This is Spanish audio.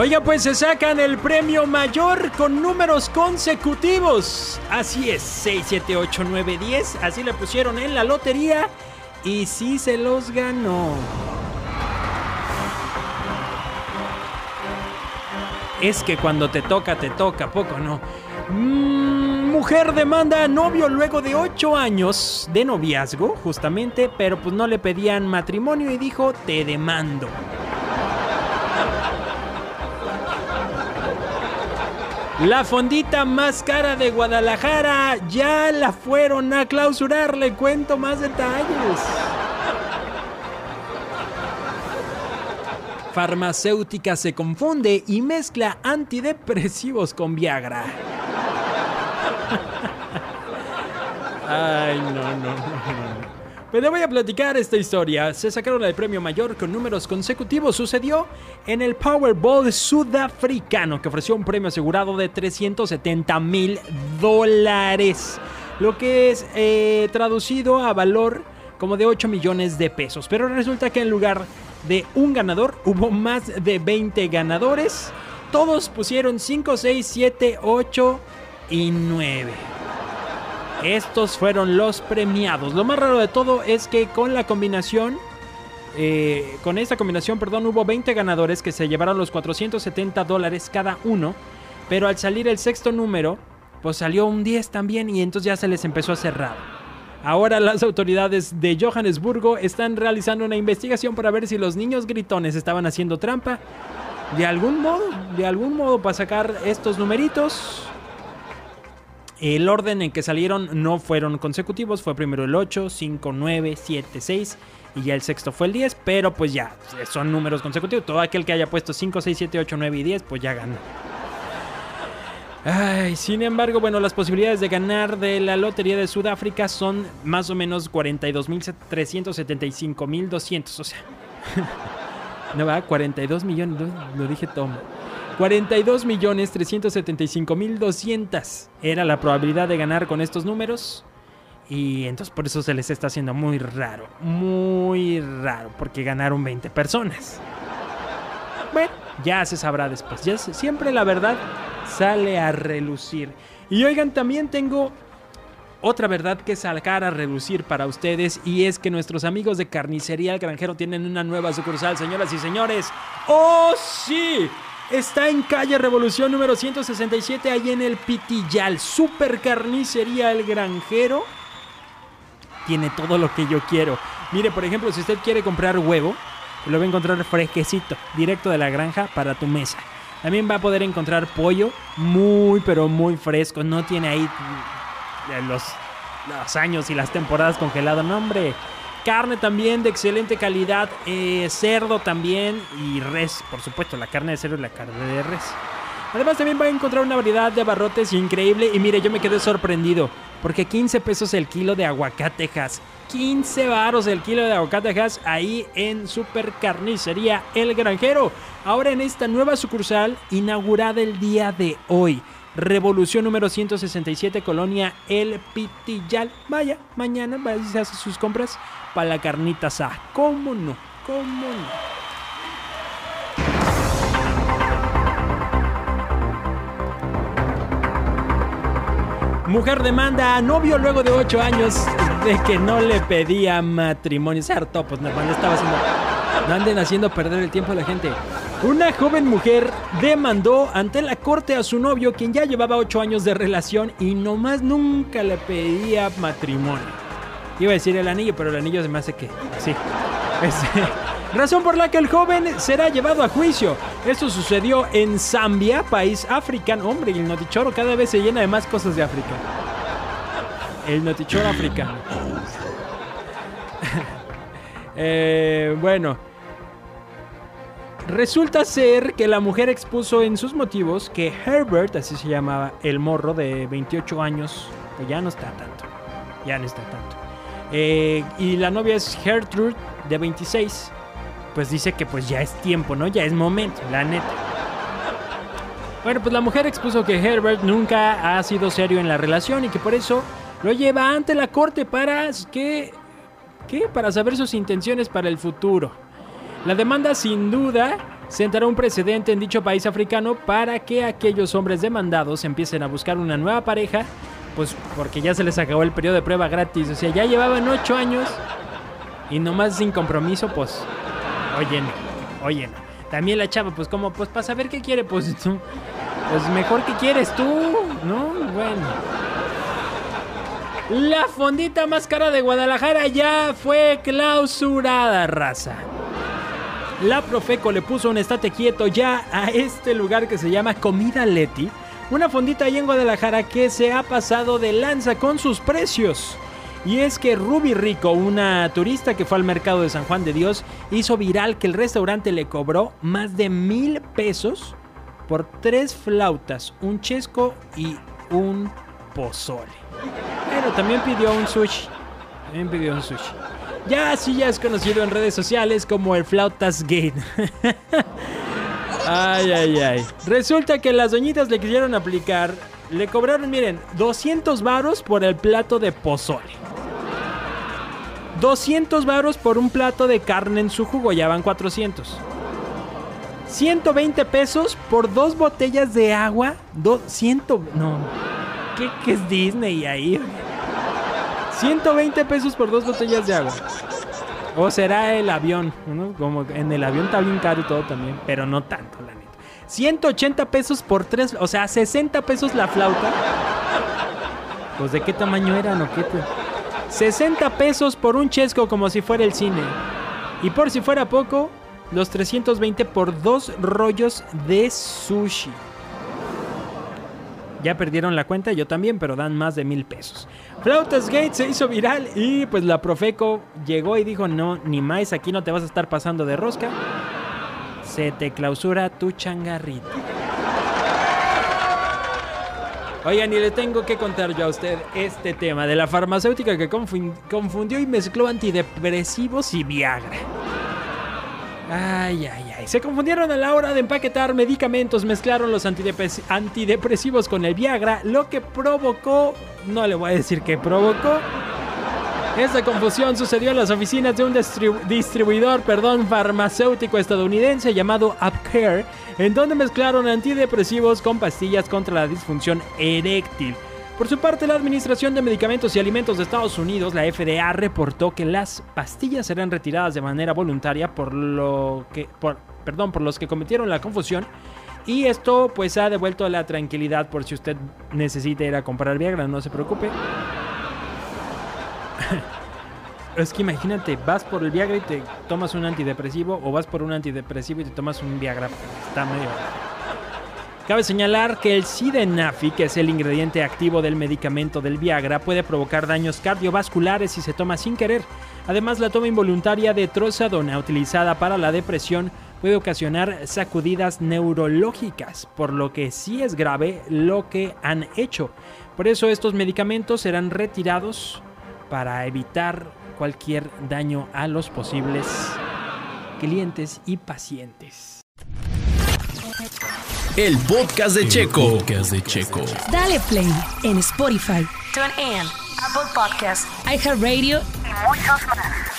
Oiga, pues se sacan el premio mayor con números consecutivos. Así es, 6, 7, 8, 9, 10. Así le pusieron en la lotería y sí se los ganó. Es que cuando te toca, te toca, poco no. Mm, mujer demanda a novio luego de 8 años de noviazgo, justamente, pero pues no le pedían matrimonio y dijo, te demando. La fondita más cara de Guadalajara ya la fueron a clausurar, le cuento más detalles. Farmacéutica se confunde y mezcla antidepresivos con Viagra. Ay, no, no, no, no. Pero voy a platicar esta historia. Se sacaron el premio mayor con números consecutivos. Sucedió en el Powerball sudafricano, que ofreció un premio asegurado de 370 mil dólares. Lo que es eh, traducido a valor como de 8 millones de pesos. Pero resulta que en lugar de un ganador hubo más de 20 ganadores. Todos pusieron 5, 6, 7, 8 y 9. Estos fueron los premiados. Lo más raro de todo es que con la combinación, eh, con esta combinación, perdón, hubo 20 ganadores que se llevaron los 470 dólares cada uno. Pero al salir el sexto número, pues salió un 10 también y entonces ya se les empezó a cerrar. Ahora las autoridades de Johannesburgo están realizando una investigación para ver si los niños gritones estaban haciendo trampa. De algún modo, de algún modo para sacar estos numeritos. El orden en que salieron no fueron consecutivos, fue primero el 8, 5, 9, 7, 6 y ya el sexto fue el 10, pero pues ya son números consecutivos. Todo aquel que haya puesto 5, 6, 7, 8, 9 y 10 pues ya ganó. Ay, sin embargo, bueno, las posibilidades de ganar de la Lotería de Sudáfrica son más o menos 42.375.200, o sea... no va, 42 millones, lo dije todo. 42 millones 375 mil 200 era la probabilidad de ganar con estos números. Y entonces por eso se les está haciendo muy raro, muy raro, porque ganaron 20 personas. Bueno, ya se sabrá después. Ya siempre la verdad sale a relucir. Y oigan, también tengo otra verdad que sacar a relucir para ustedes y es que nuestros amigos de Carnicería El Granjero tienen una nueva sucursal, señoras y señores. ¡Oh, sí! Está en calle Revolución número 167, ahí en el Pitillal. Super carnicería El Granjero. Tiene todo lo que yo quiero. Mire, por ejemplo, si usted quiere comprar huevo, lo va a encontrar fresquecito, directo de la granja para tu mesa. También va a poder encontrar pollo muy, pero muy fresco. No tiene ahí los, años y las temporadas congelado. No, hombre. Carne también de excelente calidad, eh, cerdo también y res, por supuesto, la carne de cerdo y la carne de res. Además también va a encontrar una variedad de abarrotes increíble y mire, yo me quedé sorprendido porque 15 pesos el kilo de aguacatejas. 15 baros el kilo de aguacatejas ahí en Super Carnicería El Granjero. Ahora en esta nueva sucursal inaugurada el día de hoy. Revolución número 167, Colonia El Pitillal. Vaya, mañana vaya a hacer sus compras para la carnita asada. ¿Cómo no? ¿Cómo no? Mujer demanda a novio luego de 8 años de que no le pedía matrimonio. Se hartó, pues no, estaba haciendo. No anden haciendo perder el tiempo a la gente. Una joven mujer demandó ante la corte a su novio, quien ya llevaba 8 años de relación y nomás nunca le pedía matrimonio. Iba a decir el anillo, pero el anillo se me hace que. Sí. razón por la que el joven será llevado a juicio. Esto sucedió en Zambia, país africano. Hombre, el notichoro cada vez se llena de más cosas de África. El notichoro africano. Eh, bueno. Resulta ser que la mujer expuso en sus motivos que Herbert, así se llamaba el morro de 28 años, pues ya no está tanto. Ya no está tanto. Eh, y la novia es Gertrude, de 26. Pues dice que pues ya es tiempo, ¿no? Ya es momento, la neta. Bueno, pues la mujer expuso que Herbert nunca ha sido serio en la relación y que por eso lo lleva ante la corte para que ¿qué? Para saber sus intenciones para el futuro. La demanda sin duda sentará un precedente en dicho país africano para que aquellos hombres demandados empiecen a buscar una nueva pareja, pues porque ya se les acabó el periodo de prueba gratis, o sea, ya llevaban ocho años y nomás sin compromiso, pues, oye, no, oye, no. También la chava, pues como, pues para saber qué quiere, pues tú, pues mejor que quieres tú, ¿no? Bueno. La fondita más cara de Guadalajara ya fue clausurada, raza. La Profeco le puso un estate quieto ya a este lugar que se llama Comida Leti. Una fondita ahí en Guadalajara que se ha pasado de lanza con sus precios. Y es que Ruby Rico, una turista que fue al mercado de San Juan de Dios, hizo viral que el restaurante le cobró más de mil pesos por tres flautas, un chesco y un pozole. Pero también pidió un sushi. También pidió un sushi. Ya sí ya es conocido en redes sociales como el Flautas Gate. ay, ay, ay. Resulta que las doñitas le quisieron aplicar. Le cobraron, miren, 200 varos por el plato de pozole. 200 varos por un plato de carne en su jugo, ya van 400. 120 pesos por dos botellas de agua. Do, ciento, no. ¿Qué, ¿Qué es Disney ahí? 120 pesos por dos botellas de agua. O será el avión. Como en el avión está bien caro y todo también, pero no tanto, la neta. 180 pesos por tres, o sea, 60 pesos la flauta. Pues de qué tamaño eran o qué. 60 pesos por un chesco como si fuera el cine. Y por si fuera poco, los 320 por dos rollos de sushi. Ya perdieron la cuenta, yo también, pero dan más de mil pesos. Flautas Gate se hizo viral y pues la Profeco llegó y dijo, no, ni más, aquí no te vas a estar pasando de rosca. Se te clausura tu changarrito. Oigan, y le tengo que contar yo a usted este tema de la farmacéutica que confundió y mezcló antidepresivos y Viagra. Ay, ay, ay. Se confundieron a la hora de empaquetar medicamentos, mezclaron los antidepresivos con el Viagra, lo que provocó, no le voy a decir qué provocó. Esta confusión sucedió en las oficinas de un distribuidor perdón, farmacéutico estadounidense llamado UpCare, en donde mezclaron antidepresivos con pastillas contra la disfunción eréctil. Por su parte, la Administración de Medicamentos y Alimentos de Estados Unidos, la FDA, reportó que las pastillas serán retiradas de manera voluntaria por lo que, por, perdón, por los que cometieron la confusión. Y esto pues ha devuelto la tranquilidad por si usted necesita ir a comprar Viagra, no se preocupe. es que imagínate, vas por el Viagra y te tomas un antidepresivo o vas por un antidepresivo y te tomas un Viagra. Está medio... Cabe señalar que el Sidenafi, que es el ingrediente activo del medicamento del Viagra, puede provocar daños cardiovasculares si se toma sin querer. Además, la toma involuntaria de trozadona utilizada para la depresión puede ocasionar sacudidas neurológicas, por lo que sí es grave lo que han hecho. Por eso estos medicamentos serán retirados para evitar cualquier daño a los posibles clientes y pacientes. El podcast de Checo. podcast de Checo. Dale play en Spotify, TuneIn, Apple Podcasts iHeartRadio y muchos más.